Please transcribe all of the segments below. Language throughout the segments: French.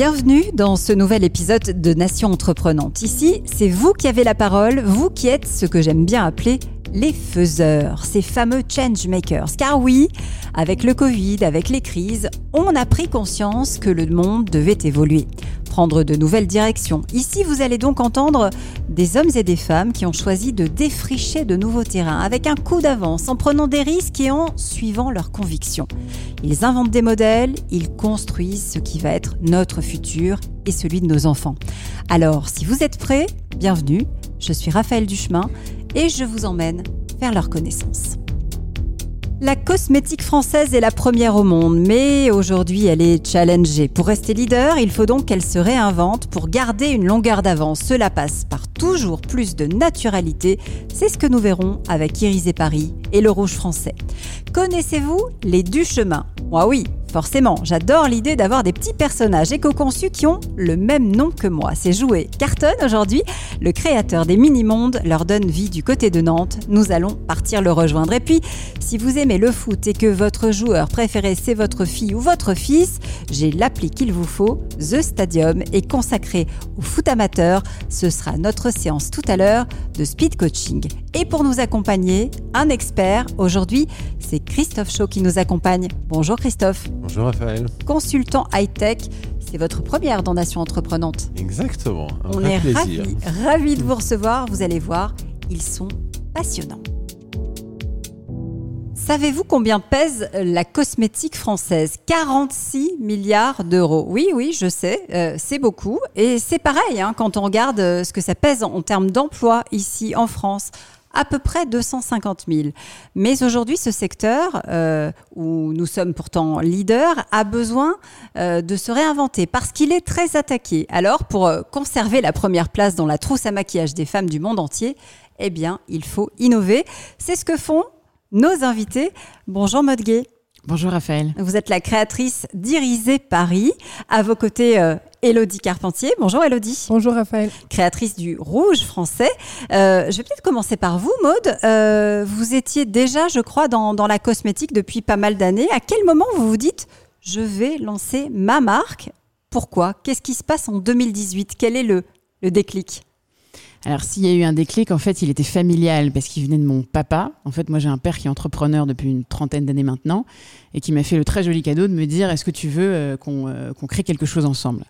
Bienvenue dans ce nouvel épisode de Nation Entreprenante. Ici, c'est vous qui avez la parole, vous qui êtes ce que j'aime bien appeler les faiseurs, ces fameux change makers. Car oui, avec le Covid, avec les crises, on a pris conscience que le monde devait évoluer, prendre de nouvelles directions. Ici, vous allez donc entendre des hommes et des femmes qui ont choisi de défricher de nouveaux terrains avec un coup d'avance, en prenant des risques et en suivant leurs convictions. Ils inventent des modèles, ils construisent ce qui va être notre futur et celui de nos enfants. Alors, si vous êtes prêts, bienvenue. Je suis Raphaël Duchemin et je vous emmène vers leur connaissance. La cosmétique française est la première au monde, mais aujourd'hui elle est challengée. Pour rester leader, il faut donc qu'elle se réinvente pour garder une longueur d'avance. Cela passe par toujours plus de naturalité. C'est ce que nous verrons avec Iris et Paris et le rouge français. Connaissez-vous les du chemin Moi oui, Forcément, j'adore l'idée d'avoir des petits personnages éco-conçus qui ont le même nom que moi. C'est joué. Carton aujourd'hui, le créateur des mini-mondes leur donne vie du côté de Nantes. Nous allons partir le rejoindre. Et puis, si vous aimez le foot et que votre joueur préféré c'est votre fille ou votre fils, j'ai l'appli qu'il vous faut. The Stadium est consacré au foot amateur. Ce sera notre séance tout à l'heure de speed coaching. Et pour nous accompagner, un expert. Aujourd'hui, c'est Christophe Chaud qui nous accompagne. Bonjour Christophe. Bonjour Raphaël. Consultant high-tech, c'est votre première dans Nation Entreprenante. Exactement. Un On est ravis ravi de vous recevoir. Vous allez voir, ils sont passionnants. Savez-vous combien pèse la cosmétique française? 46 milliards d'euros. Oui, oui, je sais, euh, c'est beaucoup. Et c'est pareil hein, quand on regarde euh, ce que ça pèse en termes d'emploi ici en France à peu près 250 000. Mais aujourd'hui, ce secteur, euh, où nous sommes pourtant leaders, a besoin euh, de se réinventer parce qu'il est très attaqué. Alors, pour euh, conserver la première place dans la trousse à maquillage des femmes du monde entier, eh bien, il faut innover. C'est ce que font nos invités. Bonjour Maud Bonjour Raphaël. Vous êtes la créatrice d'Irisé Paris. À vos côtés, Elodie Carpentier. Bonjour Elodie. Bonjour Raphaël. Créatrice du Rouge français. Euh, je vais peut-être commencer par vous, Maude. Euh, vous étiez déjà, je crois, dans, la cosmétique depuis pas mal d'années. À quel moment vous vous dites, je vais lancer ma marque? Pourquoi? Qu'est-ce qui se passe en 2018 Quel est le, le déclic? Alors, s'il y a eu un déclic, en fait, il était familial parce qu'il venait de mon papa. En fait, moi, j'ai un père qui est entrepreneur depuis une trentaine d'années maintenant et qui m'a fait le très joli cadeau de me dire Est-ce que tu veux euh, qu'on crée quelque chose ensemble?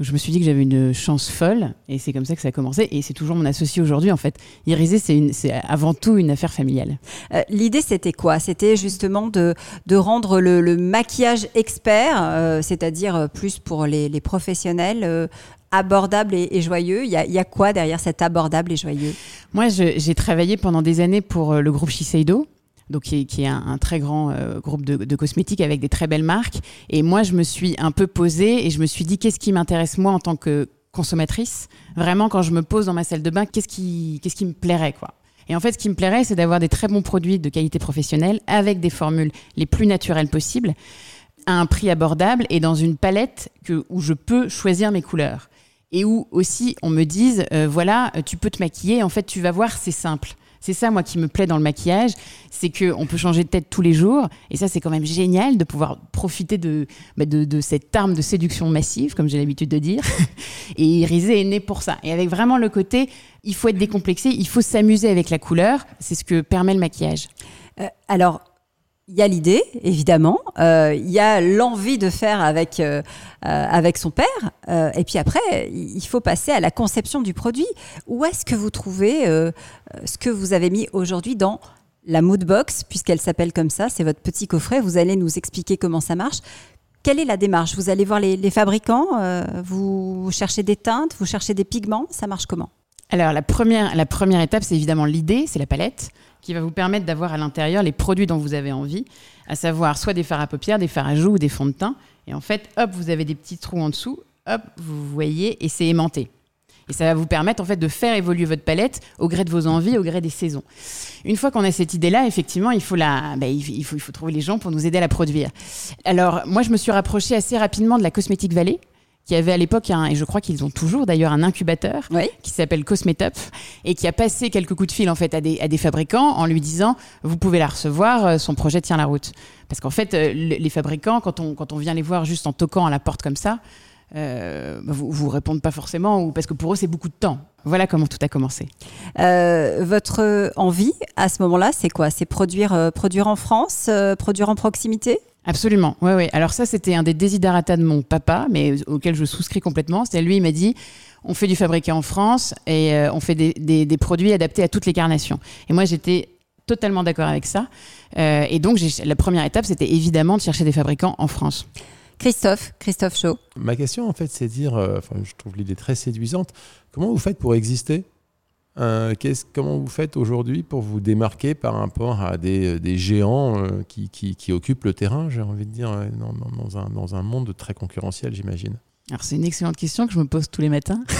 Je me suis dit que j'avais une chance folle et c'est comme ça que ça a commencé et c'est toujours mon associé aujourd'hui en fait. Irisé, c'est avant tout une affaire familiale. Euh, l'idée c'était quoi? C'était justement de, de rendre le, maquillage expert, euh, c'est-à-dire plus pour les, professionnels, euh, abordable et, joyeux? Il y, a, il y, a, quoi derrière cet abordable et joyeux? Moi, j'ai travaillé pendant des années pour le groupe Shiseido, donc qui est, un, très grand euh, groupe de, cosmétiques avec des très belles marques. Et moi, je me suis un peu posée et je me suis dit qu'est-ce qui m'intéresse moi en tant que consommatrice? Vraiment, quand je me pose dans ma salle de bain, qu'est-ce qui, qu'est-ce qui me plairait quoi? Et en fait, ce qui me plairait, c'est d'avoir des très bons produits de qualité professionnelle avec des formules les plus naturelles possibles, à un prix abordable et dans une palette que, où je peux choisir mes couleurs. Et où aussi on me dise, euh, voilà, tu peux te maquiller, en fait, tu vas voir, c'est simple. C'est ça, moi, qui me plaît dans le maquillage, c'est qu'on peut changer de tête tous les jours. Et ça, c'est quand même génial de pouvoir profiter de, bah, cette arme de séduction massive, comme j'ai l'habitude de dire. et Irisé est né pour ça. Et avec vraiment le côté, il faut être décomplexé, il faut s'amuser avec la couleur. C'est ce que permet le maquillage. Euh, alors, il y a l'idée, évidemment. Euh, il y a l'envie de faire avec, euh, euh, avec son père. et puis après, il faut passer à la conception du produit. Où est-ce que vous trouvez ce que vous avez mis aujourd'hui dans la mood box, puisqu'elle s'appelle comme ça C'est votre petit coffret. Vous allez nous expliquer comment ça marche. Quelle est la démarche? Vous allez voir les, les fabricants Vous cherchez des teintes Vous cherchez des pigments Ça marche comment? Alors la première, la première étape, c'est évidemment l'idée, c'est la palette qui va vous permettre d'avoir à l'intérieur les produits dont vous avez envie, à savoir soit des fards à paupières, des fards à joues ou des fonds de teint. Et en fait, hop, vous avez des petits trous en dessous, hop, vous voyez, et c'est aimanté. Et ça va vous permettre en fait de faire évoluer votre palette au gré de vos envies, au gré des saisons. Une fois qu'on a cette idée-là, effectivement, il faut, la, bah, il, faut, trouver les gens pour nous aider à la produire. Alors, moi, je me suis rapprochée assez rapidement de la Cosmétique Valley, qui avait à l'époque, et je crois qu'ils ont toujours d'ailleurs, un incubateur qui s'appelle Cosmetup et qui a passé quelques coups de fil en fait à des, à des fabricants en lui disant vous pouvez la recevoir, euh, son projet tient la route. Parce qu'en fait, euh, les fabricants, quand on, quand on vient les voir juste en toquant à la porte comme ça, euh, vous, vous répondent pas forcément ou parce que pour eux c'est beaucoup de temps. Voilà comment tout a commencé. Euh, votre envie à ce moment-là, c'est quoi? C'est produire, euh, produire en France, produire en proximité? Absolument, ouais, ouais. Alors ça, c'était un des desiderata de mon papa, mais auquel je souscris complètement. C'était lui, il m'a dit, on fait du fabriqué en France et euh, on fait des, des- des produits adaptés à toutes les carnations. Et moi, j'étais totalement d'accord avec ça. Euh, et donc, la première étape, c'était évidemment de chercher des fabricants en France. Christophe, Christophe Chaud. Ma question, en fait, c'est de dire, euh, enfin, je trouve l'idée très séduisante, comment vous faites pour exister? Euh, Comment vous faites aujourd'hui pour vous démarquer par rapport à des, des géants euh, qui, occupent le terrain, j'ai envie de dire, euh, dans, un, monde très concurrentiel, j'imagine? Alors, c'est une excellente question que je me pose tous les matins.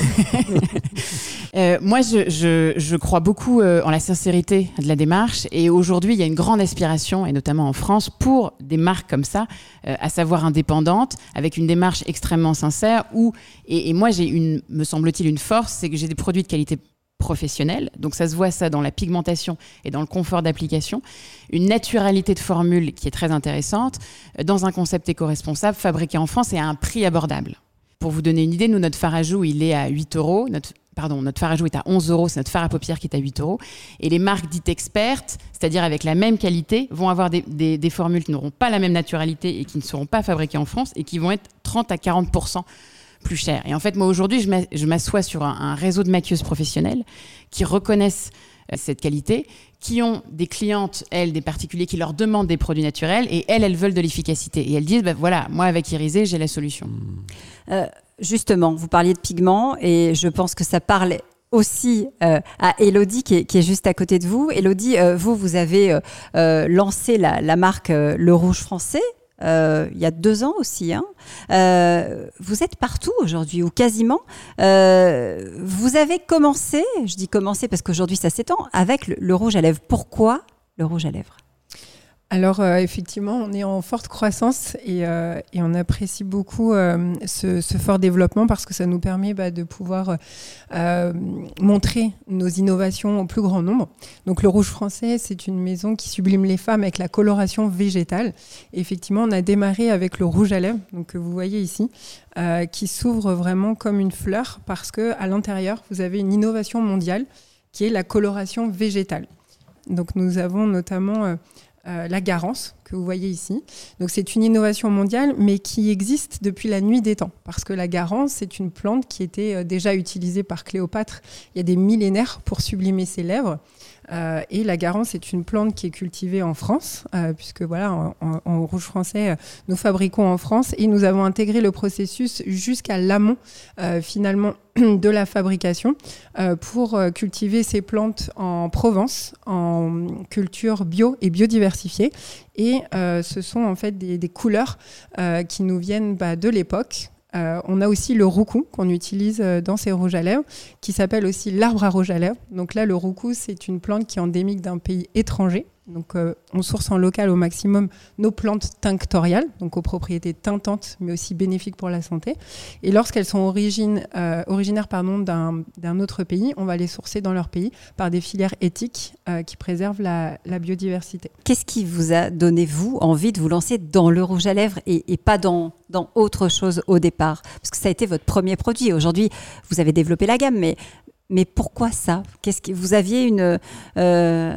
Euh, moi, je, crois beaucoup euh, en la sincérité de la démarche. Et aujourd'hui, il y a une grande aspiration, et notamment en France, pour des marques comme ça, euh, à savoir indépendantes, avec une démarche extrêmement sincère. Et, et moi, j'ai une, me semble-t-il, une force, c'est que j'ai des produits de qualité professionnelle. Donc ça se voit ça dans la pigmentation et dans le confort d'application. Une naturalité de formule qui est très intéressante, euh, dans un concept éco-responsable, fabriqué en France et à un prix abordable. Pour vous donner une idée, nous, notre joues, il est à 8 euros. Pardon, notre fard à joues est à 11 euros. C'est notre fard à paupières qui est à 8 euros. Et les marques dites expertes, c'est-à-dire avec la même qualité, vont avoir des- des formules qui n'auront pas la même naturalité et qui ne seront pas fabriquées en France et qui vont être 30 à 40 plus chères. Et en fait, moi, aujourd'hui, je m'a- je m'assois sur un, réseau de maquilleuses professionnelles qui reconnaissent euh, cette qualité, qui ont des clientes, elles, des particuliers qui leur demandent des produits naturels et elles, elles veulent de l'efficacité. Et elles disent, bah, voilà, moi, avec Irisé, j'ai la solution. Euh, justement, vous parliez de pigments et je pense que ça parle aussi euh, à Elodie qui est, juste à côté de vous. Elodie, vous, vous avez lancé la, marque Le Rouge Français. Euh, il y a deux ans aussi. hein. Euh, vous êtes partout aujourd'hui, ou quasiment. Euh, vous avez commencé, je dis commencé parce qu'aujourd'hui ça s'étend, avec le, le rouge à lèvres. Pourquoi le rouge à lèvres? Alors euh, effectivement, on est en forte croissance et, euh, on apprécie beaucoup euh, ce, fort développement parce que ça nous permet bah, de pouvoir montrer nos innovations au plus grand nombre. Donc le Rouge Français, c'est une maison qui sublime les femmes avec la coloration végétale. Effectivement, on a démarré avec le rouge à lèvres, donc que vous voyez ici, qui s'ouvre vraiment comme une fleur parce que à l'intérieur, vous avez une innovation mondiale qui est la coloration végétale. Donc nous avons notamment euh, la garance que vous voyez ici. Donc c'est une innovation mondiale, mais qui existe depuis la nuit des temps, parce que la garance c'est une plante qui était euh, déjà utilisée par Cléopâtre il y a des millénaires pour sublimer ses lèvres. Euh, et la garance est une plante qui est cultivée en France, euh, puisque voilà, en, rouge français, euh, nous fabriquons en France et nous avons intégré le processus jusqu'à l'amont, finalement, de la fabrication pour cultiver ces plantes en Provence, en culture bio et biodiversifiée. Et ce sont en fait des, couleurs qui nous viennent bah, de l'époque. Euh, on a aussi le roucou qu'on utilise euh, dans ces rouges à lèvres, qui s'appelle aussi l'arbre à rouge à lèvres. Donc là, le roucou, c'est une plante qui est endémique d'un pays étranger. Donc euh, on source en local au maximum nos plantes tinctoriales, donc aux propriétés tintantes, mais aussi bénéfiques pour la santé. Et lorsqu'elles sont origine, euh, originaires d'un autre pays, on va les sourcer dans leur pays par des filières éthiques euh, qui préservent la, la biodiversité. Qu'est-ce qui vous a donné, vous, envie de vous lancer dans le rouge à lèvres et, et pas dans, dans autre chose au départ? Parce que ça a été votre premier produit. Aujourd'hui, vous avez développé la gamme, mais, mais pourquoi ça? Qu'est-ce que Vous aviez une, euh,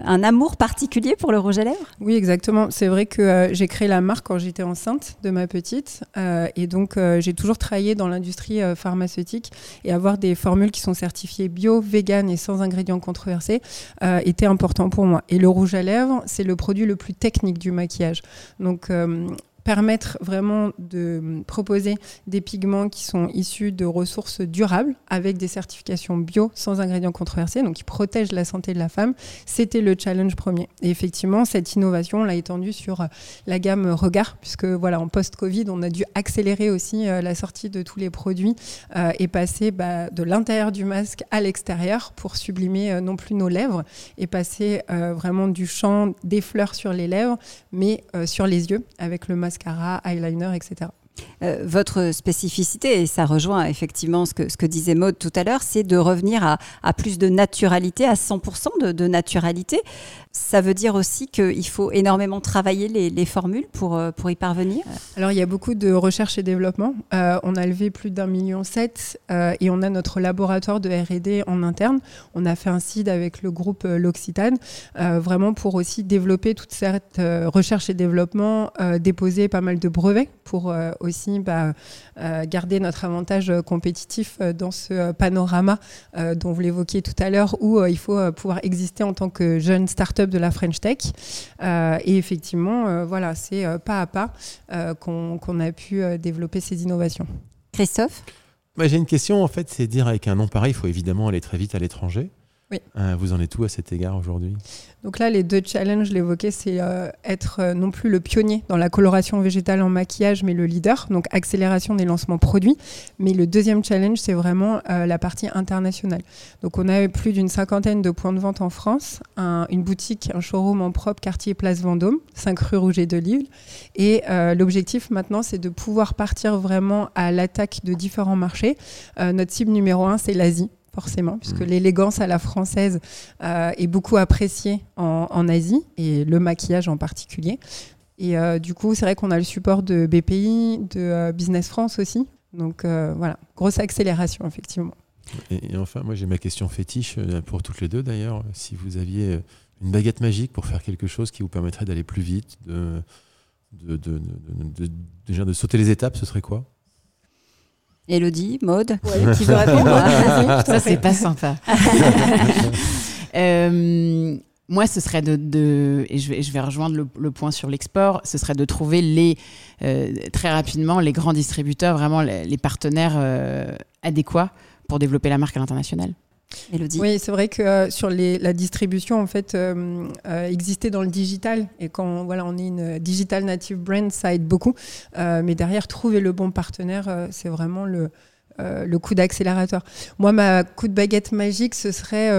un amour particulier pour le rouge à lèvres? Oui, exactement. C'est vrai que euh, j'ai créé la marque quand j'étais enceinte de ma petite. euh, et donc, j'ai toujours travaillé dans l'industrie pharmaceutique. Et avoir des formules qui sont certifiées bio, vegan et sans ingrédients controversés était important pour moi. Et le rouge à lèvres, c'est le produit le plus technique du maquillage. Donc, permettre vraiment de proposer des pigments qui sont issus de ressources durables avec des certifications bio sans ingrédients controversés, donc qui protègent la santé de la femme, c'était le challenge premier. Et effectivement, cette innovation, on l'a étendue sur la gamme Regard, puisque voilà, en post-Covid, on a dû accélérer aussi euh, la sortie de tous les produits euh, et passer bah, de l'intérieur du masque à l'extérieur pour sublimer euh, non plus nos lèvres et passer vraiment du champ des fleurs sur les lèvres, mais sur les yeux avec le mascara, eyeliner, etc. Euh, votre spécificité, et ça rejoint effectivement ce que, disait Maude tout à l'heure, c'est de revenir à, plus de naturalité, à 100% de, naturalité. Ça veut dire aussi qu'il faut énormément travailler les, les, formules pour, euh, pour y parvenir? Alors, il y a beaucoup de recherche et développement. Euh, on a levé plus d'un million sept et on a notre laboratoire de R&D en interne. On a fait un site avec le groupe L'Occitane, vraiment pour aussi développer toute cette recherche et développement, déposer pas mal de brevets pour aussi bah, garder notre avantage compétitif dans ce panorama dont vous l'évoquiez tout à l'heure, où il faut pouvoir exister en tant que jeune start-up de la French Tech. Euh, et effectivement, euh, voilà, c'est euh, pas à pas qu'on qu a pu développer ces innovations. Christophe? J'ai une question, en fait, c'est dire avec un nom pareil, il faut évidemment aller très vite à l'étranger. Oui. Euh, vous en êtes où à cet égard aujourd'hui? Donc là, les deux challenges, je l'évoquais, c'est euh, être euh, non plus le pionnier dans la coloration végétale en maquillage, mais le leader, donc accélération des lancements produits. Mais le deuxième challenge, c'est vraiment la partie internationale. Donc on a plus d'une cinquantaine de points de vente en France, un, une boutique, un showroom en propre, quartier Place Vendôme, 5 rue Rouget de Lille. Et l'objectif maintenant, c'est de pouvoir partir vraiment à l'attaque de différents marchés. Notre cible numéro un, c'est l'Asie forcément, puisque mmh. l'élégance à la française euh, est beaucoup appréciée en, en, Asie, et le maquillage en particulier. Et euh, du coup, c'est vrai qu'on a le support de BPI, de euh, Business France aussi. Donc voilà, grosse accélération, effectivement. Et, et enfin, moi j'ai ma question fétiche pour toutes les deux d'ailleurs. Si vous aviez une baguette magique pour faire quelque chose qui vous permettrait d'aller plus vite, de, de, de, de, déjà de sauter les étapes, ce serait quoi? Elodie, Maude, ouais, qui veut répondre Ça, c'est pas sympa. euh, moi, ce serait de, de et je vais, je vais rejoindre le, le point sur l'export, ce serait de trouver les euh, très rapidement les grands distributeurs, vraiment les, les partenaires euh, adéquats pour développer la marque à l'international. Oui, c'est vrai que euh, sur la distribution, en fait, euh, euh, exister dans le digital, et quand voilà, on est une digital native brand, ça aide beaucoup. Euh, mais derrière, trouver le bon partenaire, euh, c'est vraiment le, coup d'accélérateur. Moi, ma coup de baguette magique, ce serait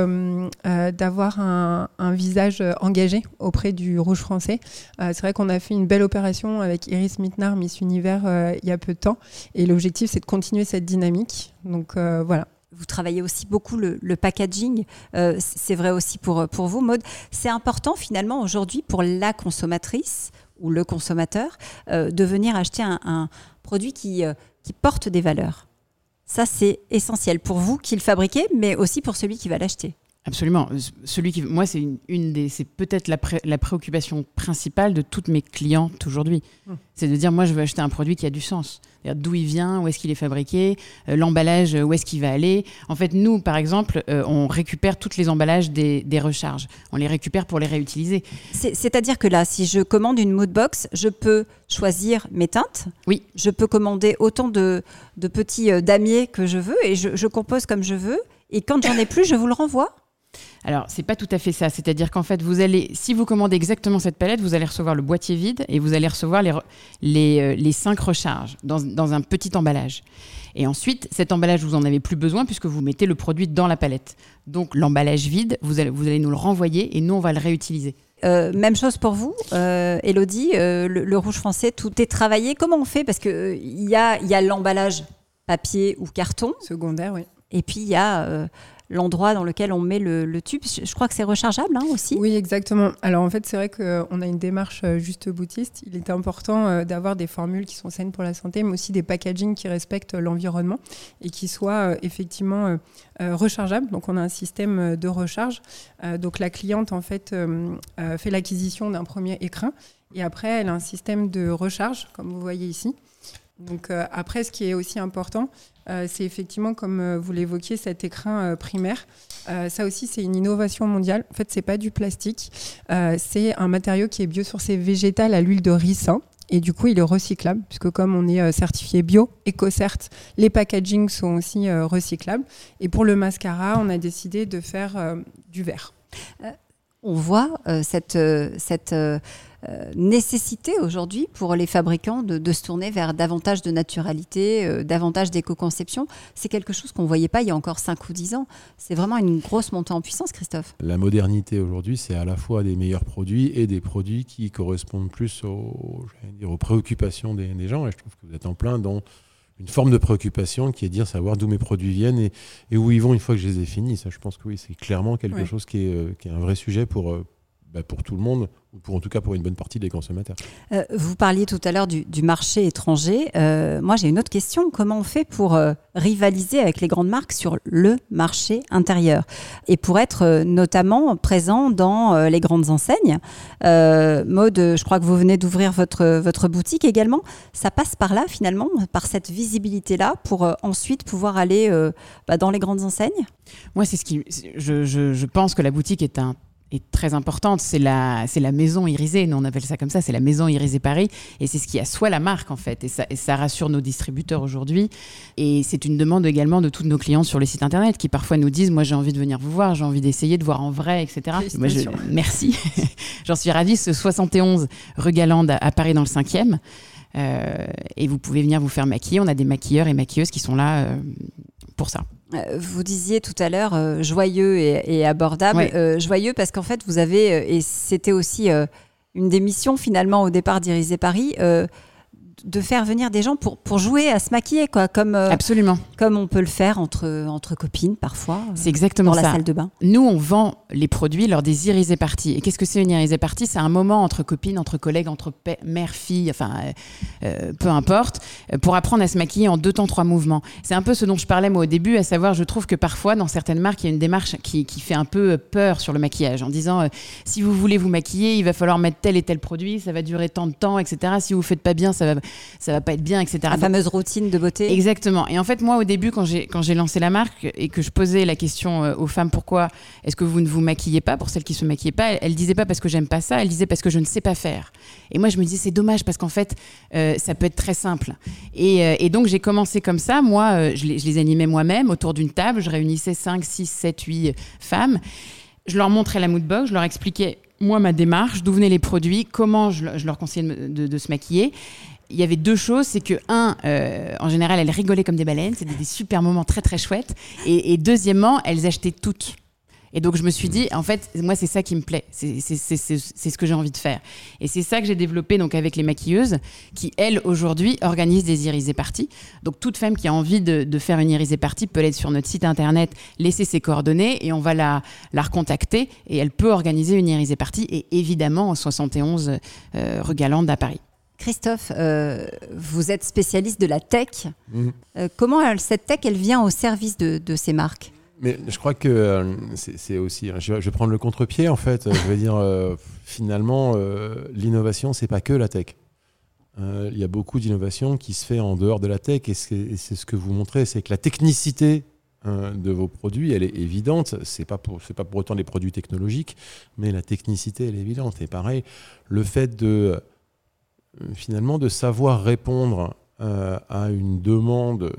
d'avoir un, un, visage engagé auprès du Rouge français. c'est vrai qu'on a fait une belle opération avec Iris Mittenard, Miss Univers, il y a peu de temps. Et l'objectif, c'est de continuer cette dynamique. Donc voilà vous travaillez aussi beaucoup le, le packaging. Euh, c'est vrai aussi pour, pour vous, Maude. C'est important finalement aujourd'hui pour la consommatrice ou le consommateur euh, de venir acheter un, un produit qui, euh, qui porte des valeurs. Ça, c'est essentiel pour vous qui le fabriquez, mais aussi pour celui qui va l'acheter. Absolument. Celui qui, moi, c'est une, une, des, c'est peut-être la, pré, la, préoccupation principale de toutes mes clientes aujourd'hui. Mmh. C'est de dire, moi, je veux acheter un produit qui a du sens. D'où il vient, où est-ce qu'il est fabriqué, euh, l'emballage, où est-ce qu'il va aller. En fait, nous, par exemple, euh, on récupère toutes les emballages des, des, recharges. On les récupère pour les réutiliser. C'est-à-dire que là, si je commande une mood box, je peux choisir mes teintes. Oui. Je peux commander autant de, de petits euh, damiers que je veux et je, je compose comme je veux. Et quand j'en ai plus, je vous le renvoie alors, c'est pas tout à fait ça. C'est-à-dire qu'en fait, vous allez, si vous commandez exactement cette palette, vous allez recevoir le boîtier vide et vous allez recevoir les, les, euh, les cinq recharges dans, dans, un petit emballage. Et ensuite, cet emballage, vous en avez plus besoin puisque vous mettez le produit dans la palette. Donc, l'emballage vide, vous allez, vous allez nous le renvoyer et nous, on va le réutiliser. Euh, même chose pour vous, euh, Elodie, euh, le, le, rouge français, tout est travaillé. Comment on fait? Parce qu'il euh, y a, y a l'emballage papier ou carton. Secondaire, oui. Et puis, il y a euh, l'endroit dans lequel on met le, tube. Je crois que c'est rechargeable hein, aussi. Oui, exactement. Alors en fait, c'est vrai qu'on a une démarche euh, juste boutiste. Il est important euh, d'avoir des formules qui sont saines pour la santé, mais aussi des packaging qui respectent l'environnement et qui soient euh, effectivement rechargeables. Donc on a un système de recharge. donc la cliente en fait fait l'acquisition d'un premier écrin et après elle a un système de recharge, comme vous voyez ici. Donc euh, après, ce qui est aussi important, euh, c'est effectivement, comme euh, vous l'évoquiez, cet écrin primaire. ça aussi, c'est une innovation mondiale. En fait, c'est pas du plastique. c'est un matériau qui est biosourcé végétal à l'huile de ricin. Et du coup, il est recyclable, puisque comme on est certifié bio, EcoCert, les packagings sont aussi recyclables. Et pour le mascara, on a décidé de faire du verre on voit cette, cette nécessité aujourd'hui pour les fabricants de, se tourner vers davantage de naturalité, davantage d'éco-conception. C'est quelque chose qu'on ne voyait pas il y a encore 5 ou 10 ans. C'est vraiment une grosse montée en puissance, Christophe. La modernité aujourd'hui, c'est à la fois des meilleurs produits et des produits qui correspondent plus aux, dire, aux préoccupations des, des, gens. Et je trouve que vous êtes en plein dans une forme de préoccupation qui est de dire savoir d'où mes produits viennent et, et, où ils vont une fois que je les ai finis. Ça, je pense que oui, c'est clairement quelque chose qui est, euh, qui est, un vrai sujet pour, euh, bah, pour tout le monde, ou pour, en tout cas pour une bonne partie des consommateurs. Euh, vous parliez tout à l'heure du, marché étranger. Euh, moi, j'ai une autre question. Comment on fait pour euh, rivaliser avec les grandes marques sur le marché intérieur et pour être notamment présent dans les grandes enseignes? Mode, je crois que vous venez d'ouvrir votre, votre boutique également. Ça passe par là, finalement, par cette visibilité-là, pour ensuite pouvoir aller bah, dans les grandes enseignes? Moi, c'est ce qui. Je, je, je pense que la boutique est un est très importante. C'est la, c'est la maison irisée, nous on appelle ça comme ça, c'est la maison irisée Paris. Et c'est ce qui assoit la marque en fait. Et ça, ça rassure nos distributeurs aujourd'hui. Et c'est une demande également de tous nos clients sur les sites internet qui parfois nous disent Moi j'ai envie de venir vous voir, j'ai envie d'essayer de voir en vrai, etc. Moi, je, merci. J'en suis ravie. Ce 71 rue Galande à Paris dans le 5e. Euh, et vous pouvez venir vous faire maquiller. On a des maquilleurs et maquilleuses qui sont là euh, pour ça. Euh, vous disiez tout à l'heure euh, joyeux et, abordable. Euh, joyeux parce qu'en fait, vous avez, et c'était aussi une des missions finalement au départ d'Irisé Paris, de faire venir des gens pour, pour jouer à se maquiller, quoi, comme, euh, Absolument. comme on peut le faire entre, entre copines parfois. Euh, c'est exactement dans la salle de bain. Nous, on vend les produits lors des irisés parties. Et qu'est-ce que c'est une irisée partie C'est un moment entre copines, entre collègues, entre mère, fille, enfin, euh, peu importe, pour apprendre à se maquiller en deux temps, trois mouvements. C'est un peu ce dont je parlais moi au début, à savoir, je trouve que parfois, dans certaines marques, il y a une démarche qui, qui fait un peu peur sur le maquillage, en disant, si vous voulez vous maquiller, il va falloir mettre tel et tel produit, ça va durer tant de temps, etc. Si vous faites pas bien, ça va, ça va pas être bien, etc. La fameuse routine de beauté. Exactement. Et en fait, moi, au début, quand j'ai quand j'ai lancé la marque et que je posais la question euh, aux femmes, pourquoi est-ce que vous ne vous maquillez pas Pour celles qui se maquillaient pas, elles, ne disaient pas parce que j'aime pas ça, elles disaient parce que je ne sais pas faire. Et moi, je me disais c'est dommage parce qu'en fait, euh, ça peut être très simple. Et, euh, et donc j'ai commencé comme ça. Moi, je les, je, les, animais moi-même autour d'une table. Je réunissais 5, 6, 7, 8 femmes. Je leur montrais la moodbox, je leur expliquais moi ma démarche, d'où venaient les produits, comment je, leur conseillais de, de, se maquiller il y avait deux choses, c'est que un, euh, en général, elles rigolaient comme des baleines, c'était des super moments très très chouettes, et, deuxièmement, elles achetaient toutes. Et donc je me suis dit, en fait, moi c'est ça qui me plaît, c'est ce que j'ai envie de faire. Et c'est ça que j'ai développé donc avec les maquilleuses, qui elles aujourd'hui organisent des irisées parties. Donc toute femme qui a envie de, faire une irisée partie peut aller sur notre site internet, laisser ses coordonnées et on va la, la recontacter et elle peut organiser une irisée partie et évidemment en 71 euh, rue Galande à Paris. Christophe, euh, vous êtes spécialiste de la tech. Mhm. Euh, comment cette tech, elle vient au service de, ces marques? Mais je crois que euh, c'est aussi. Hein, je vais prendre le contre-pied en fait. je vais dire finalement, l'innovation, c'est pas que la tech. Il y a beaucoup d'innovation qui se fait en dehors de la tech et c'est ce que vous montrez, c'est que la technicité de vos produits, elle est évidente. C'est pas pour c'est pas pour autant des produits technologiques, mais la technicité, elle est évidente. Et pareil, le fait de finalement de savoir répondre euh, à une demande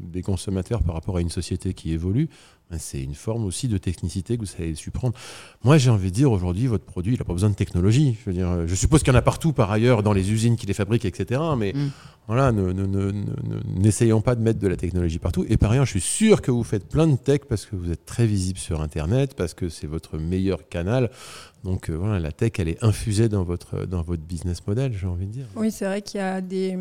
des consommateurs par rapport à une société qui évolue, c'est une forme aussi de technicité que vous savez su prendre. Moi, j'ai envie de dire aujourd'hui, votre produit, il n'a pas besoin de technologie. Je, veux dire, je suppose qu'il y en a partout par ailleurs dans les usines qui les fabriquent, etc. Mais mm. voilà, n'essayons pas de mettre de la technologie partout. Et par ailleurs, je suis sûr que vous faites plein de tech parce que vous êtes très visible sur Internet, parce que c'est votre meilleur canal. Donc euh, voilà, la tech, elle est infusée dans votre, dans votre business model, j'ai envie de dire. Oui, c'est vrai qu'il y a des,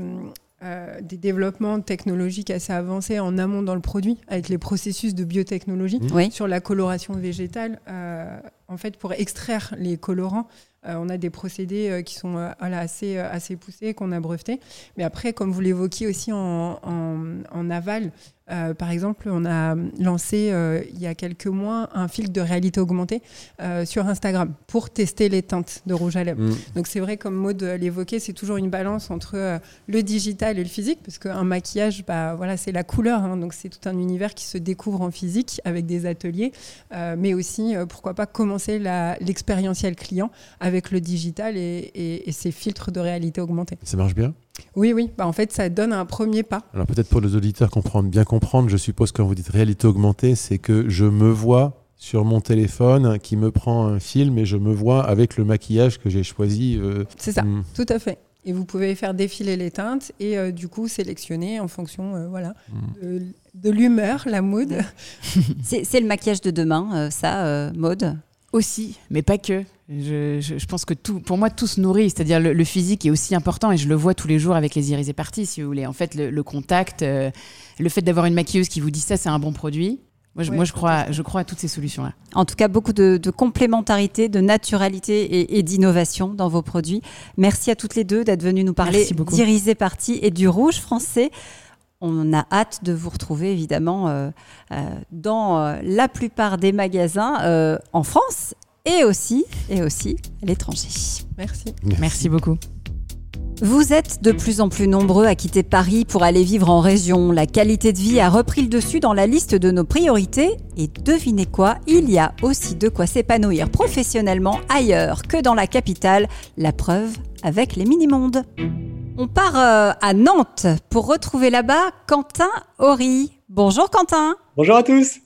euh, des développements technologiques assez avancés en amont dans le produit, avec les processus de biotechnologie mmh. sur la coloration végétale. Euh, en fait, pour extraire les colorants, on a des procédés qui sont assez, assez poussés, qu'on a brevetés. Mais après, comme vous l'évoquiez aussi en, en aval, euh, par exemple, on a lancé euh, il y a quelques mois un filtre de réalité augmentée euh, sur Instagram pour tester les teintes de rouge à lèvres. Mm. Donc c'est vrai, comme Maud l'évoquait, c'est toujours une balance entre le digital et le physique, parce qu'un maquillage, bah, voilà, c'est la couleur, hein. donc c'est tout un univers qui se découvre en physique avec des ateliers, mais aussi, pourquoi pas, commencer l'expérientiel client avec le digital et, et ces filtres de réalité augmentée. Ça marche bien? Oui, oui. Bah, en fait, ça donne un premier pas. Alors peut-être pour les auditeurs comprendre, bien comprendre, je suppose quand vous dites réalité augmentée, c'est que je me vois sur mon téléphone qui me prend un film et je me vois avec le maquillage que j'ai choisi. Euh, C'est ça, hmm. tout à fait. Et vous pouvez faire défiler les teintes et euh, du coup sélectionner en fonction euh, voilà, hmm. de, l'humeur, la mode. C'est le maquillage de demain, ça, mode? Aussi, mais pas que. Je, je, pense que tout, pour moi, tout se nourrit. C'est-à-dire le, le, physique est aussi important et je le vois tous les jours avec les Iris et Parties, si vous voulez. En fait, le, le contact, le fait d'avoir une maquilleuse qui vous dit ça, c'est un bon produit moi, je, crois, je crois à toutes ces solutions-là. En tout cas, beaucoup de, complémentarité, de naturalité et, d'innovation dans vos produits. Merci à toutes les deux d'être venues nous parler d'Irisé Parti et du rouge français. On a hâte de vous retrouver évidemment euh, euh, dans euh, la plupart des magasins en France et aussi, et aussi à l'étranger. Merci. Merci beaucoup. Vous êtes de plus en plus nombreux à quitter Paris pour aller vivre en région. La qualité de vie a repris le dessus dans la liste de nos priorités. Et devinez quoi, il y a aussi de quoi s'épanouir professionnellement ailleurs que dans la capitale. La preuve avec les mini-mondes. On part euh, à Nantes pour retrouver là-bas Quentin Horry. Bonjour Quentin. Bonjour à tous.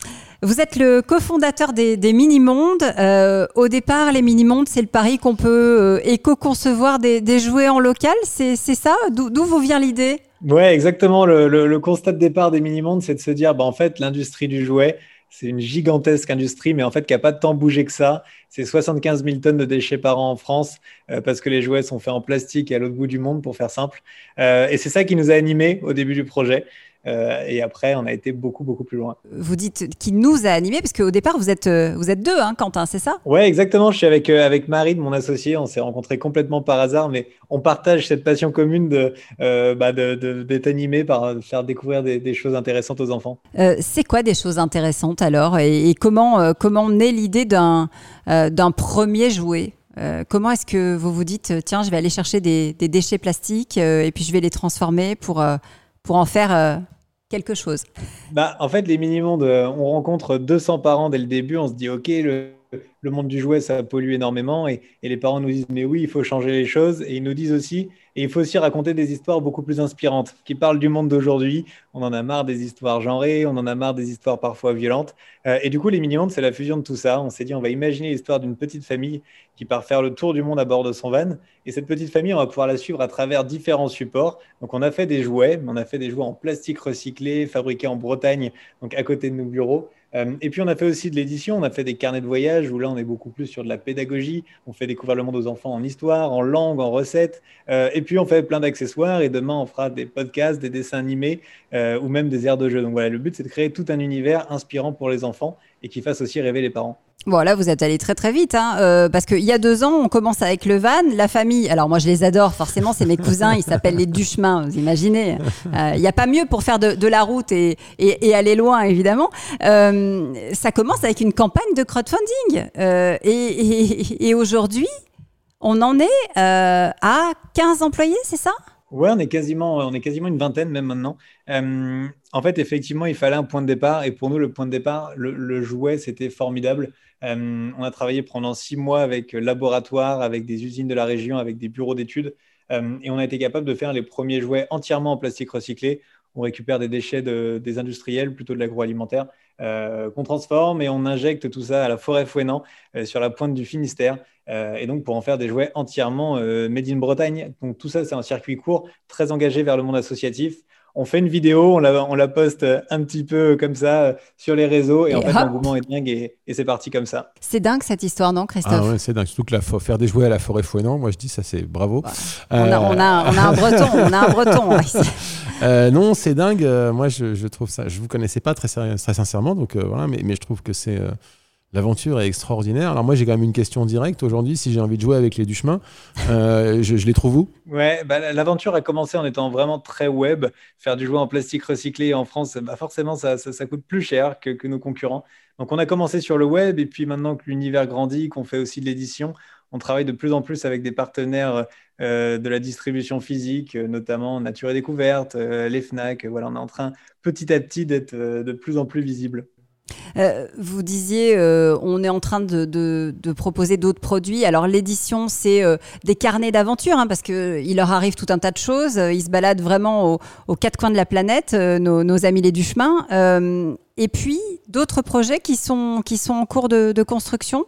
Vous êtes le cofondateur des, mini-mondes. Euh, au départ, les mini-mondes, c'est le pari qu'on peut euh, éco-concevoir des, jouets en local. C'est ça? D'où vous vient l'idée? Ouais, exactement. Le, constat de départ des mini-mondes, c'est de se dire, bah, en fait, l'industrie du jouet, c'est une gigantesque industrie, mais en fait, qui n'a pas tant bougé que ça. C'est 75 000 tonnes de déchets par an en France, euh, parce que les jouets sont faits en plastique et à l'autre bout du monde, pour faire simple. et c'est ça qui nous a animés au début du projet. Euh, et après, on a été beaucoup, beaucoup plus loin. Vous dites qui nous a animés, parce qu'au départ, vous êtes, euh, vous êtes deux, hein, Quentin, c'est ça? Ouais, exactement. Je suis avec, euh, avec Marie, mon associé. On s'est rencontrés complètement par hasard, mais on partage cette passion commune de, bah, d'être animé par faire découvrir des, choses intéressantes aux enfants. c'est quoi des choses intéressantes alors? Et, comment, comment naît l'idée d'un, d'un premier jouet? Comment est-ce que vous vous dites, tiens, je vais aller chercher des, des déchets plastiques et puis je vais les transformer pour, pour en faire chose bah, En fait, les mini-mondes, on rencontre 200 parents dès le début. On se dit, OK, le, le monde du jouet, ça pollue énormément. Et, les parents nous disent, mais oui, il faut changer les choses. Et ils nous disent aussi, il faut aussi raconter des histoires beaucoup plus inspirantes, qui parlent du monde d'aujourd'hui. On en a marre des histoires genrées, on en a marre des histoires parfois violentes. Euh, et du coup, les mini-mondes, c'est la fusion de tout ça. On s'est dit, on va imaginer l'histoire d'une petite famille qui part faire le tour du monde à bord de son van. Et cette petite famille, on va pouvoir la suivre à travers différents supports. Donc, on a fait des jouets, on a fait des jouets en plastique recyclé, fabriqués en Bretagne, donc à côté de nos bureaux. Euh, et puis, on a fait aussi de l'édition, on a fait des carnets de voyage où là, on est beaucoup plus sur de la pédagogie. On fait découvrir le monde aux enfants en histoire, en langue, en recettes. Euh, et puis, on fait plein d'accessoires. Et demain, on fera des podcasts, des dessins animés euh, ou même des aires de jeu. Donc voilà, le but, c'est de créer tout un univers inspirant pour les enfants et qui fasse aussi rêver les parents. Bon, vous êtes allé très très vite, hein, euh, parce qu'il y a deux ans, on commence avec le van, la famille. Alors moi, je les adore, forcément, c'est mes cousins, ils s'appellent les Duchemin, vous imaginez. Euh, il n'y a pas mieux pour faire de, la route et, aller loin, évidemment. Euh, ça commence avec une campagne de crowdfunding. et, aujourd'hui, on en est à 15 employés, c'est ça? Ouais, on est quasiment, on est quasiment une vingtaine même maintenant. En fait, effectivement, il fallait un point de départ. Et pour nous, le point de départ, le, jouet, c'était formidable. Euh, on a travaillé pendant six mois avec laboratoire, avec des usines de la région, avec des bureaux d'études. Euh, et on a été capable de faire les premiers jouets entièrement en plastique recyclé. On récupère des déchets des industriels, plutôt de l'agroalimentaire, qu'on transforme et on injecte tout ça à la forêt Fouenant, sur la pointe du Finistère. Euh, et donc pour en faire des jouets entièrement euh, made in Bretagne. Donc tout ça, c'est un circuit court, très engagé vers le monde associatif. On fait une vidéo, on la, on la poste un petit peu comme ça euh, sur les réseaux et, en fait l'engouement est dingue et, c'est parti comme ça. C'est dingue cette histoire, non Christophe Ah ouais, c'est dingue. Surtout que la, faire des jouets à la forêt Fouenant, moi je dis ça c'est bravo. Bah, on, a, on, a, on, a, un breton, on a un breton non, c'est dingue. moi je, je, trouve ça, je vous connaissais pas très, très sincèrement, donc voilà, mais, mais, je trouve que c'est L'aventure est extraordinaire. Alors moi j'ai quand même une question directe aujourd'hui. Si j'ai envie de jouer avec les Duchemin, euh, je, les trouve où? Bah, l'aventure a commencé en étant vraiment très web. Faire du jouet en plastique recyclé en France, bah, forcément ça, coûte plus cher que, nos concurrents. Donc on a commencé sur le web et puis maintenant que l'univers grandit, qu'on fait aussi de l'édition, on travaille de plus en plus avec des partenaires euh, de la distribution physique, notamment Nature et Découverte, euh, les FNAC. Voilà, on est en train petit à petit d'être de plus en plus visible. Vous disiez, on est en train de, proposer d'autres produits. Alors l'édition, c'est des carnets d'aventure, hein, parce qu'il leur arrive tout un tas de choses. Ils se baladent vraiment aux, quatre coins de la planète, nos, nos, amis les du chemin. et puis d'autres projets qui sont, qui sont en cours de, de construction?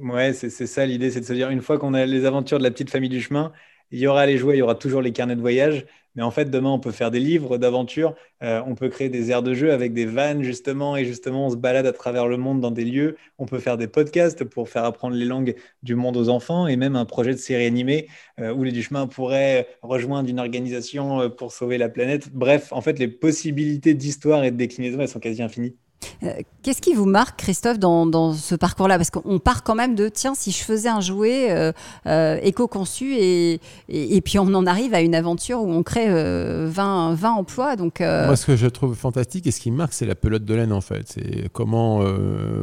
Ouais, c'est ça l'idée, c'est de se dire, une fois qu'on a les aventures de la petite famille du chemin, il y aura les jouets, il y aura toujours les carnets de voyage. Mais en fait, demain, on peut faire des livres d'aventures, euh, on peut créer des aires de jeu avec des vannes, justement, et justement, on se balade à travers le monde dans des lieux. On peut faire des podcasts pour faire apprendre les langues du monde aux enfants, et même un projet de série animée euh, où les du chemin pourraient rejoindre une organisation euh, pour sauver la planète. Bref, en fait, les possibilités d'histoire et de déclinaison, elles sont quasi infinies. Euh, qu'est-ce qui vous marque, Christophe, dans, ce parcours-là? Parce qu'on part quand même de, tiens, si je faisais un jouet euh, euh, éco-conçu et, et, puis on en arrive à une aventure où on crée 20, 20, emplois. Donc, Moi, ce que je trouve fantastique et ce qui me marque, c'est la pelote de laine, en fait. C'est comment,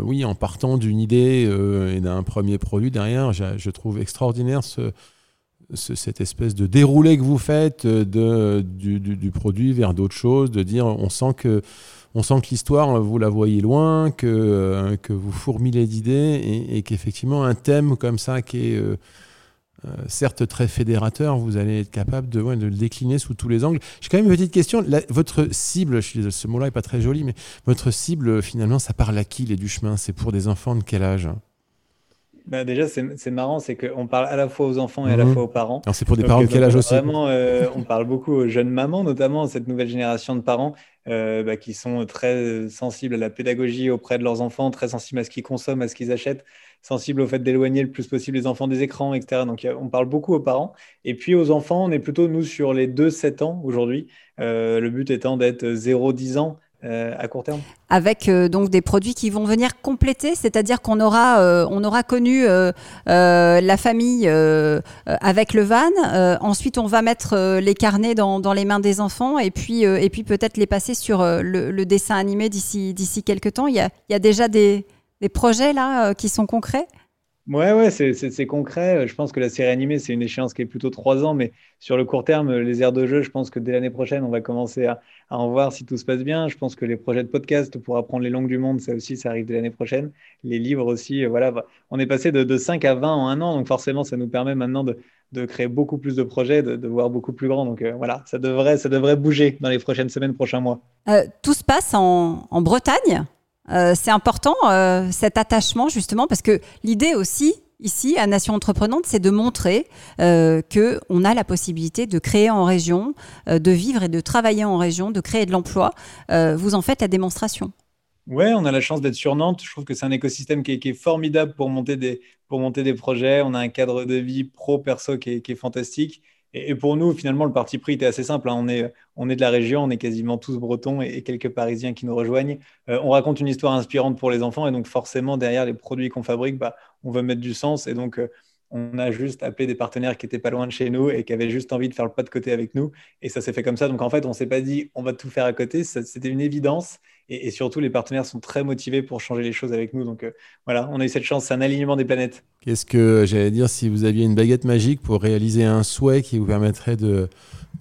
oui, en partant d'une idée et d'un premier produit derrière, je, trouve extraordinaire ce, cette espèce de déroulé que vous faites du produit vers d'autres choses, de dire, on sent que on sent que l'histoire, vous la voyez loin, que, euh, vous fourmillez d'idées et, qu'effectivement, un thème comme ça qui est euh, euh, certes très fédérateur, vous allez être capable de, le décliner sous tous les angles. J'ai quand même une petite question. votre cible, ce mot-là n'est pas très joli, mais votre cible, finalement, ça parle à qui les du chemin C'est pour des enfants de quel âge? Bah déjà, c'est marrant, c'est qu'on parle à la fois aux enfants et à la mhm. fois aux parents. C'est pour des parents de quel âge aussi Vraiment, on parle beaucoup aux jeunes mamans, notamment cette nouvelle génération de parents euh, bah, qui sont très sensibles à la pédagogie auprès de leurs enfants, très sensibles à ce qu'ils consomment, à ce qu'ils achètent, sensibles au fait d'éloigner le plus possible les enfants des écrans, etc. Donc on parle beaucoup aux parents. Et puis aux enfants, on est plutôt, nous, sur les 2-7 ans aujourd'hui. Euh, le but étant d'être 0-10 ans. Euh, à court terme. Avec euh, donc des produits qui vont venir compléter, c'est-à-dire qu'on aura, euh, on aura connu la famille avec le van. ensuite, on va mettre les carnets dans, dans, les mains des enfants et puis, et puis peut-être les passer sur le, dessin animé d'ici d'ici quelques temps. Il y a, il y a déjà des, des projets là qui sont concrets? Ouais, ouais, c'est concret. Je pense que la série animée, c'est une échéance qui est plutôt trois ans, mais sur le court terme, les aires de jeu, je pense que dès l'année prochaine, on va commencer à, en voir si tout se passe bien. Je pense que les projets de podcast pour apprendre les langues du monde, ça aussi, ça arrive dès l'année prochaine. Les livres aussi, euh, voilà. On est passé de, de 5 à 20 en un an, donc forcément, ça nous permet maintenant de, créer beaucoup plus de projets, de, voir beaucoup plus grand. Donc euh, voilà, ça devrait, ça devrait bouger dans les prochaines semaines, prochains mois. Euh, tout se passe en, Bretagne c'est important cet attachement justement parce que l'idée aussi ici à Nation Entreprenante, c'est de montrer euh, que on a la possibilité de créer en région, euh, de vivre et de travailler en région, de créer de l'emploi. vous en faites la démonstration. Ouais, on a la chance d'être sur Nantes. Je trouve que c'est un écosystème qui est, formidable pour monter des projets. On a un cadre de vie pro perso qui est fantastique. Et, pour nous, finalement, le parti pris était assez simple. Hein. On, est, on est de la région, on est quasiment tous bretons et, quelques Parisiens qui nous rejoignent. Euh, on raconte une histoire inspirante pour les enfants et donc forcément, derrière les produits qu'on fabrique, bah, on veut mettre du sens. Et donc, euh, on a juste appelé des partenaires qui étaient pas loin de chez nous et qui avaient juste envie de faire le pas de côté avec nous. Et ça s'est fait comme ça. Donc en fait, on s'est pas dit on va tout faire à côté. C'était une évidence. Et, surtout, les partenaires sont très motivés pour changer les choses avec nous. Donc euh, voilà, on a eu cette chance. C'est un alignement des planètes. Qu'est-ce que j'allais dire si vous aviez une baguette magique pour réaliser un souhait qui vous permettrait de,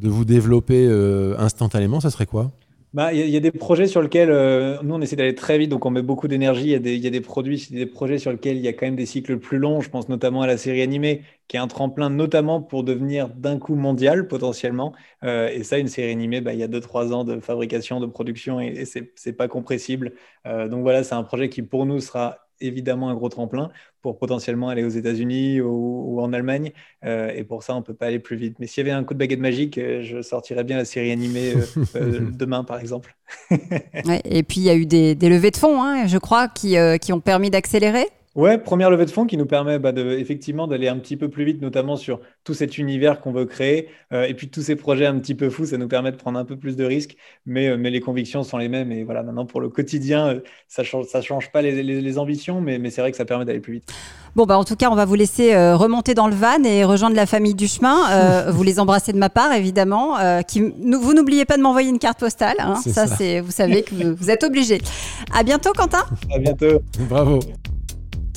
vous développer euh, instantanément, ça serait quoi? Bah, il y, a des projets sur lesquels euh, nous on essaie d'aller très vite, donc on met beaucoup d'énergie. Il y a des produits, des projets sur lesquels il y a quand même des cycles plus longs. Je pense notamment à la série animée, qui est un tremplin notamment pour devenir d'un coup mondial potentiellement. Euh, et ça, une série animée, bah, il y a 2-3 ans de fabrication, de production, et, et c'est pas compressible. Euh, donc voilà, c'est un projet qui pour nous sera évidemment un gros tremplin pour potentiellement aller aux États-Unis ou, en Allemagne. Euh, et pour ça, on ne peut pas aller plus vite. Mais s'il y avait un coup de baguette magique, euh, je sortirais bien la série animée euh, demain, par exemple. et puis, il y a eu des, levées de fonds, hein, je crois, qui, qui ont permis d'accélérer. Ouais, première levée de fonds qui nous permet bah, de, effectivement d'aller un petit peu plus vite, notamment sur tout cet univers qu'on veut créer. Euh, et puis tous ces projets un petit peu fous, ça nous permet de prendre un peu plus de risques, mais, euh, mais les convictions sont les mêmes. Et voilà, maintenant pour le quotidien, euh, ça ne change, ça change pas les, les, ambitions, mais, mais c'est vrai que ça permet d'aller plus vite. Bon, bah, en tout cas, on va vous laisser remonter dans le van et rejoindre la famille du chemin. vous les embrassez de ma part, évidemment. qui, vous n'oubliez pas de m'envoyer une carte postale. Hein. ça, c'est, vous savez que vous, vous êtes obligé. À bientôt, Quentin. À bientôt. Bravo.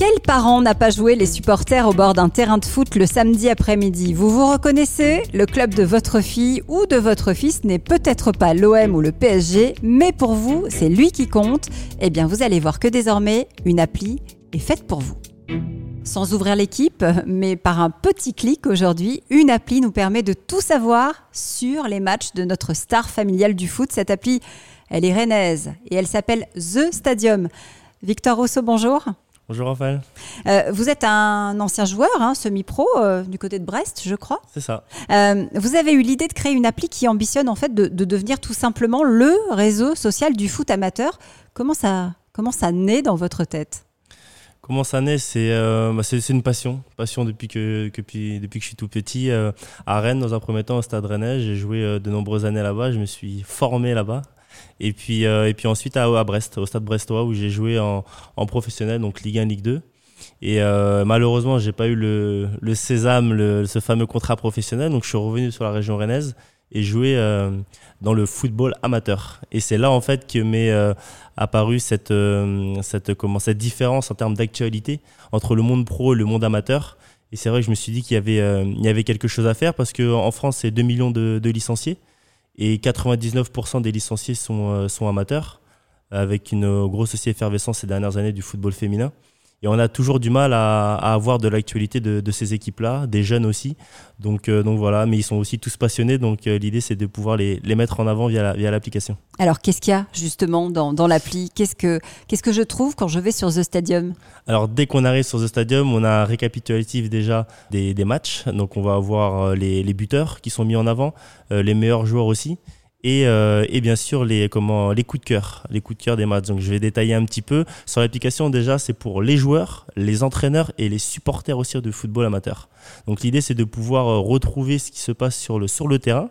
Quel parent n'a pas joué les supporters au bord d'un terrain de foot le samedi après-midi? Vous vous reconnaissez? Le club de votre fille ou de votre fils n'est peut-être pas l'OM ou le PSG, mais pour vous, c'est lui qui compte. Eh bien, vous allez voir que désormais, une appli est faite pour vous. Sans ouvrir l'équipe, mais par un petit clic aujourd'hui, une appli nous permet de tout savoir sur les matchs de notre star familiale du foot. Cette appli, elle est rennaise et elle s'appelle The Stadium. Victor Rousseau, bonjour. Bonjour Raphaël. Euh, vous êtes un ancien joueur, hein, semi-pro, euh, du côté de Brest, je crois. C'est ça. Euh, vous avez eu l'idée de créer une appli qui ambitionne en fait de, devenir tout simplement le réseau social du foot amateur. Comment ça, comment ça naît dans votre tête? Comment ça naît? Bah, C'est une passion, passion depuis que, depuis, depuis que je suis tout petit. à Rennes, dans un premier temps, au Stade Rennais, j'ai joué de nombreuses années là-bas. Je me suis formé là-bas. Et puis, euh, et puis ensuite à, Brest, au stade brestois, où j'ai joué en, professionnel, donc Ligue 1, Ligue 2. Et euh, malheureusement, j'ai pas eu le, sésame, ce fameux contrat professionnel. Donc je suis revenu sur la région rennaise et joué euh, dans le football amateur. Et c'est là en fait que m'est euh, apparue cette, euh, cette, comment, cette différence en termes d'actualité entre le monde pro et le monde amateur. Et c'est vrai que je me suis dit qu'il y, avait, y avait quelque chose à faire parce qu'en France, c'est 2 millions de licenciés et 99% des licenciés sont, euh, sont amateurs, avec une euh, grosse aussi effervescence ces dernières années du football féminin. Et on a toujours du mal à, avoir de l'actualité de, ces équipes-là, des jeunes aussi. Donc, euh, donc voilà, mais ils sont aussi tous passionnés. Donc l'idée, c'est de pouvoir les, les, mettre en avant via l'application. Alors qu'est-ce qu'il y a justement dans, dans l'appli? Qu'est-ce que, qu'est-ce que je trouve quand je vais sur The Stadium? Alors dès qu'on arrive sur The Stadium, on a un récapitulatif déjà des, des matchs. Donc on va avoir les, les, buteurs qui sont mis en avant, les meilleurs joueurs aussi et, euh, et, bien sûr les, comment, les coups de cœur, les coups de cœur des matchs. Donc je vais détailler un petit peu. Sur l'application déjà, c'est pour les joueurs, les entraîneurs et les supporters aussi de football amateur. Donc l'idée c'est de pouvoir euh, retrouver ce qui se passe sur le, sur le terrain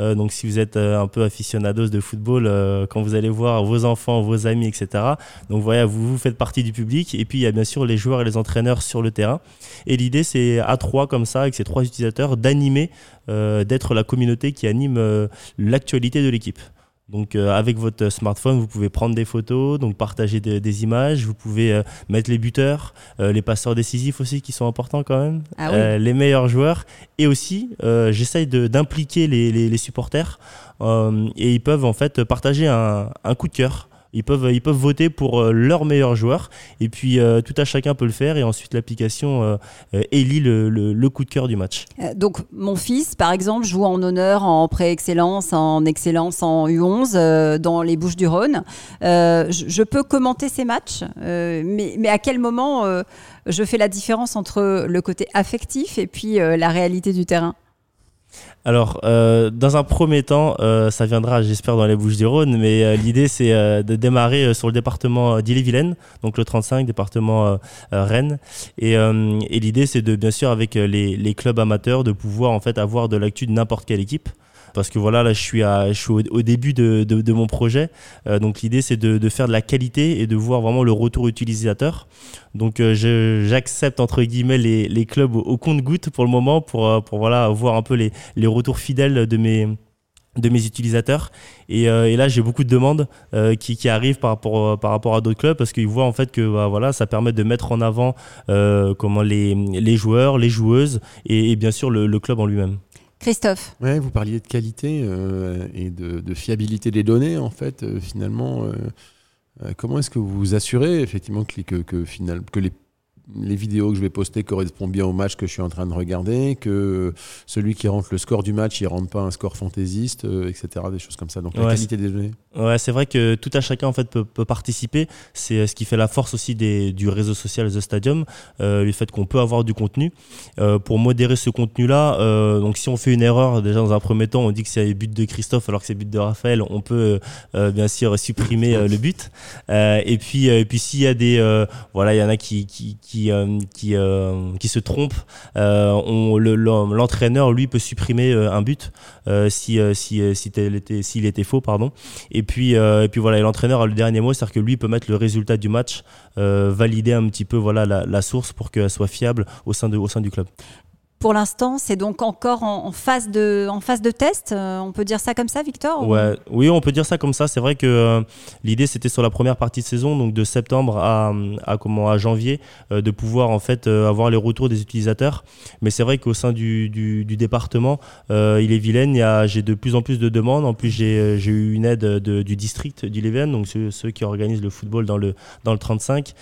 euh, donc si vous êtes euh, un peu aficionados de football, euh, quand vous allez voir vos enfants, vos amis, etc. Donc voilà, vous, vous faites partie du public. Et puis il y a bien sûr les joueurs et les entraîneurs sur le terrain. Et l'idée c'est à trois comme ça, avec ces trois utilisateurs, d'animer, d'être la communauté qui anime l'actualité de l'équipe. Donc euh, avec votre smartphone, vous pouvez prendre des photos, donc partager des images, vous pouvez euh, mettre les buteurs, euh, les passeurs décisifs aussi qui sont importants quand même, ah les meilleurs joueurs, et aussi j'essaye d'impliquer les, les, les, supporters et ils peuvent en fait partager un, un coup de cœur ils peuvent, ils peuvent voter pour euh, leur meilleur joueur. Et puis, euh, tout à chacun peut le faire. Et ensuite, l'application euh, élit le, le, coup de cœur du match. donc, mon fils, par exemple, joue en honneur, en pré-excellence, en excellence en U11 dans les Bouches du Rhône. Je, peux commenter ces matchs, mais, mais, à quel moment je fais la différence entre le côté affectif et puis la réalité du terrain? Alors, euh, dans un premier temps, euh, ça viendra, j'espère, dans les Bouches du Rhône, mais euh, l'idée, c'est de démarrer sur le département d'Ille-et-Vilaine, donc le 35, département Rennes. Et, l'idée, c'est de, bien sûr, avec les, les, clubs amateurs, de pouvoir en fait avoir de l'actu de n'importe quelle équipe parce que voilà, là, je suis, au, début de, mon projet. Euh, donc, l'idée, c'est de, faire de la qualité et de voir vraiment le retour utilisateur. Donc, euh, j'accepte, entre guillemets, les, clubs au, compte-goutte pour le moment pour, euh, pour voilà, voir un peu les, les retours fidèles de mes de mes utilisateurs et, et là j'ai beaucoup de demandes qui, arrivent par rapport par rapport à d'autres clubs parce qu'ils voient en fait que bah, voilà ça permet de mettre en avant comment les, les joueurs les joueuses et, bien sûr le club en lui-même Christophe. Vous parliez de qualité euh, et de, fiabilité des données, en fait, euh, finalement. Euh, comment est-ce que vous vous assurez, effectivement, que, que, que, que les les vidéos que je vais poster correspondent bien au match que je suis en train de regarder, que celui qui rentre le score du match, il rentre pas un score fantaisiste, euh, etc. Des choses comme ça. Donc la qualité des données. Ouais, c'est vrai que tout à chacun en fait peut, participer. C'est euh, ce qui fait la force aussi des, du réseau social The Stadium, euh, le fait qu'on peut avoir du contenu. pour modérer ce contenu-là, donc si on fait une erreur, déjà dans un premier temps, on dit que c'est le but de Christophe alors que c'est le but de Raphaël, on peut bien sûr supprimer le but. et puis, et puis s'il y a des, voilà, il y en a qui, qui qui, euh, qui, euh, qui se trompe, euh, l'entraîneur, lui, peut supprimer un but si, si, s'il était faux. Pardon. Et, puis, et puis voilà, l'entraîneur a le dernier mot, c'est-à-dire que lui peut mettre le résultat du match, valider un petit peu voilà, la, source pour qu'elle soit fiable au sein du club. Pour l'instant, c'est donc encore en, phase de, test. Euh, on peut dire ça comme ça, Victor ouais. Oui, on peut dire ça comme ça. C'est vrai que euh, l'idée, c'était sur la première partie de saison, donc de septembre à, comment, à janvier, euh, de pouvoir en fait avoir les retours des utilisateurs. Mais c'est vrai qu'au sein du, département, il est vilaine. J'ai de plus en plus de demandes. En plus, j'ai eu une aide de, du district du Leven, donc ceux, ceux, qui organisent le football dans le, dans le 35.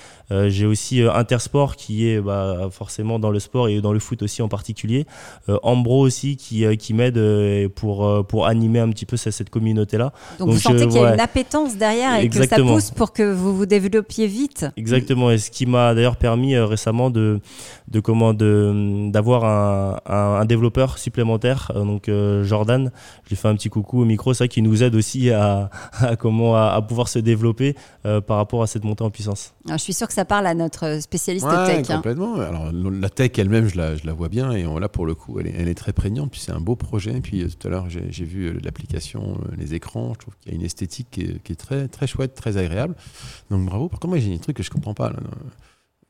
j'ai aussi Intersport qui est bah, forcément dans le sport et dans le foot aussi en particulier particulier. Euh, Ambro aussi qui, euh, qui m'aide euh, pour, pour animer un petit peu cette, cette communauté-là. Donc, vous sentez qu'il y a une appétence derrière et que ça pousse pour que vous vous développiez vite. Exactement. Et ce qui m'a d'ailleurs permis récemment de, de comment d'avoir un, un, développeur supplémentaire, donc Jordan. Je lui fais un petit coucou au micro, ça qui nous aide aussi à, à comment à, pouvoir se développer par rapport à cette montée en puissance. je suis sûr que ça parle à notre spécialiste tech. Hein. Complètement. Alors la tech elle-même, je la, je la vois bien et là pour le coup, elle est, très prégnante. Puis c'est un beau projet. Puis euh, tout à l'heure, j'ai vu euh, l'application, euh, les écrans. Je trouve qu'il y a une esthétique qui est, très, très chouette, très agréable. Donc bravo. Par contre, moi, j'ai un truc que je comprends pas.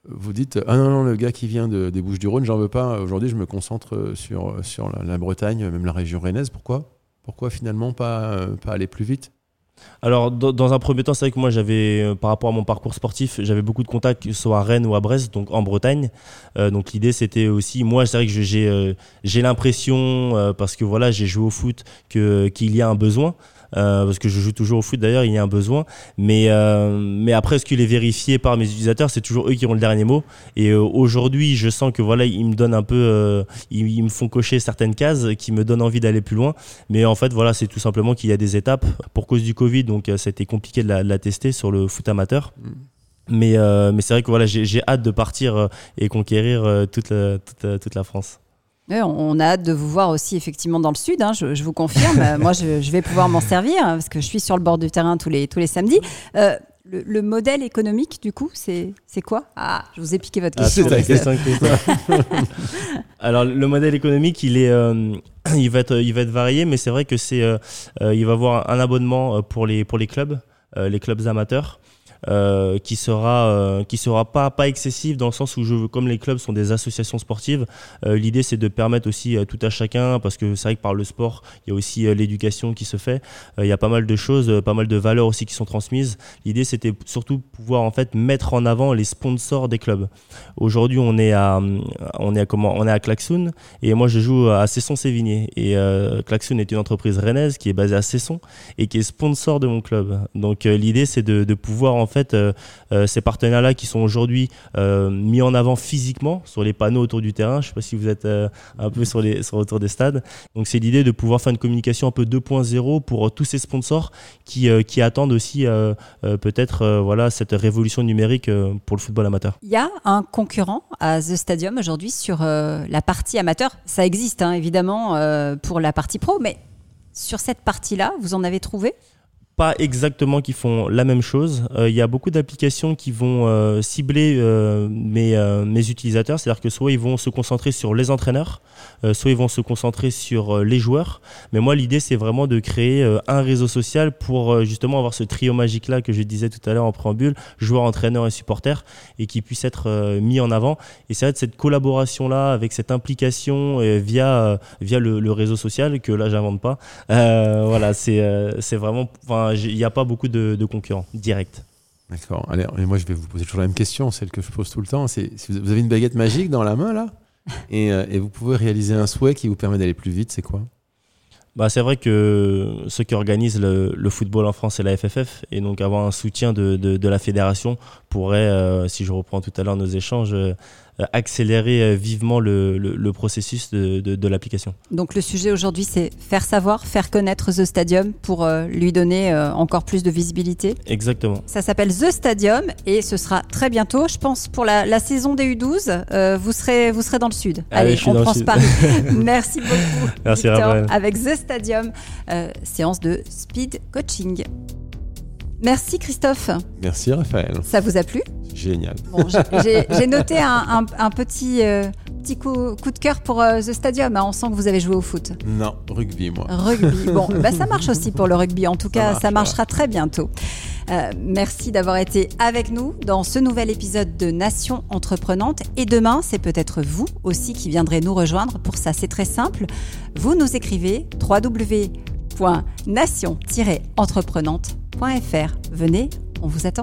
Vous dites, ah non, non, le gars qui vient de, des Bouches-du-Rhône, j'en veux pas. Aujourd'hui, je me concentre sur, sur la, Bretagne, même la région rennaise. Pourquoi? Pourquoi finalement pas, pas aller plus vite? Alors, dans, un premier temps, c'est vrai que moi, j'avais, euh, par rapport à mon parcours sportif, j'avais beaucoup de contacts, soit à Rennes ou à Brest, donc en Bretagne. Euh, donc, l'idée, c'était aussi, moi, c'est vrai que j'ai, euh, j'ai l'impression, parce que voilà, j'ai joué au foot, qu'il y a un besoin. Euh, parce que je joue toujours au foot d'ailleurs, il y a un besoin. Mais, euh, mais après, ce qu'il est vérifié par mes utilisateurs, c'est toujours eux qui ont le dernier mot. Et euh, aujourd'hui, je sens que voilà, ils me donnent un peu, ils, me font cocher certaines cases qui me donnent envie d'aller plus loin. Mais en fait, voilà, c'est tout simplement qu'il y a des étapes. Pour cause du Covid, donc ça a été compliqué de la, tester sur le foot amateur. Mm. Mais, mais c'est vrai que voilà, j'ai hâte de partir et conquérir toute, toute, toute la France on a hâte de vous voir aussi effectivement dans le sud, hein, je, vous confirme. Moi, je, vais pouvoir m'en servir hein, parce que je suis sur le bord du terrain tous les, tous les samedis. Euh, le, modèle économique, du coup, c'est quoi? Ah, je vous ai piqué votre ah, question. Alors, le modèle économique, il, est, euh, il, va, être, il va être varié, mais c'est vrai que c'est, euh, il va avoir un abonnement pour les, pour les clubs, les clubs amateurs. Euh, qui sera euh, qui sera pas pas excessif dans le sens où je veux, comme les clubs sont des associations sportives, euh, l'idée c'est de permettre aussi tout à chacun parce que c'est vrai que par le sport il y a aussi l'éducation qui se fait, il y a pas mal de choses, pas mal de valeurs aussi qui sont transmises. L'idée c'était surtout pouvoir en fait mettre en avant les sponsors des clubs. Aujourd'hui on est à on est à comment on est à Klaxoon et moi je joue à Cesson-Sévigné et Klaxoon est une entreprise rennaise qui est basée à Cesson et qui est sponsor de mon club. Donc l'idée c'est de, de pouvoir en fait, euh, euh, ces partenaires-là qui sont aujourd'hui euh, mis en avant physiquement sur les panneaux autour du terrain. Je ne sais pas si vous êtes un peu sur, autour des stades. Donc, c'est l'idée de pouvoir faire une communication un peu 2.0 pour tous ces sponsors qui, qui attendent aussi peut-être voilà, cette révolution numérique pour le football amateur. Il y a un concurrent à The Stadium aujourd'hui sur la partie amateur. Ça existe hein, évidemment pour la partie pro, mais sur cette partie-là, vous en avez trouvé? Pas exactement qui font la même chose. Euh, il y a beaucoup d'applications qui vont euh, cibler euh, mes, mes, utilisateurs, c'est-à-dire que soit ils vont se concentrer sur les entraîneurs, soit ils vont se concentrer sur les joueurs. Mais moi, l'idée, c'est vraiment de créer un réseau social pour justement avoir ce trio magique-là que je disais tout à l'heure en préambule, joueurs, entraîneurs et supporters, et qui puisse être mis en avant. Et c'est cette collaboration-là, avec cette implication via, via le, réseau social, que là, j'invente pas. voilà, c'est vraiment il n'y a pas beaucoup de, concurrents directs. D'accord. Allez, moi, je vais vous poser toujours la même question, celle que je pose tout le temps. C'est si vous avez une baguette magique dans la main, là, et, euh, et vous pouvez réaliser un souhait qui vous permet d'aller plus vite, c'est quoi? Bah, c'est vrai que ceux qui organisent le, football en France, c'est la FFF. Et donc avoir un soutien de, de, la fédération pourrait, euh, si je reprends tout à l'heure nos échanges, euh, accélérer euh, vivement le, le, processus de, de, l'application. Donc le sujet aujourd'hui, c'est faire savoir, faire connaître The Stadium pour euh, lui donner encore plus de visibilité. Exactement. Ça s'appelle The Stadium et ce sera très bientôt, je pense, pour la, la saison des U12. vous, serez, vous serez dans le sud. Ah Allez, on prend Paris. Merci beaucoup. Merci Victor, Avec The Stadium, séance de speed coaching. Merci Christophe. Merci Raphaël. Ça vous a plu? Génial. J'ai noté un, petit, euh, petit coup, coup de cœur pour euh, The Stadium. On sent que vous avez joué au foot. Non, rugby, moi. Rugby. Bon, bah, ça marche aussi pour le rugby. En tout Ça cas, marche, ça marchera très bientôt. Euh, merci d'avoir été avec nous dans ce nouvel épisode de Nation Entreprenante. Et demain, c'est peut-être vous aussi qui viendrez nous rejoindre. Pour ça, c'est très simple. Vous nous écrivez www.nation-entreprenante.fr. Venez, on vous attend.